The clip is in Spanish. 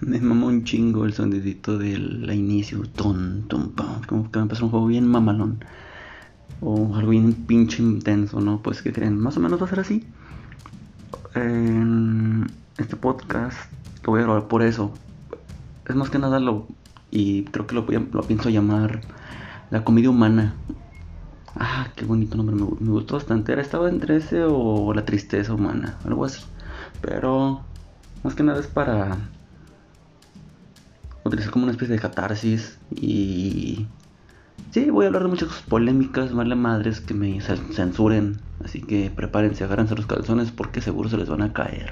Me mamó un chingo el sonidito del inicio. Ton, ton, pam. Como que me empezó un juego bien mamalón. O algo bien pinche intenso, ¿no? Pues que creen, más o menos va a ser así. Este podcast lo voy a grabar por eso. Es más que nada lo. Y creo que lo, pienso llamar La comedia humana. Ah, qué bonito nombre, me gustó bastante. Era, estaba entre ese o La tristeza humana, algo así. Pero más que nada es para utilizar como una especie de catarsis y sí, voy a hablar de muchas polémicas, vale madres que me censuren, así que prepárense, agárrense los calzones porque seguro se les van a caer.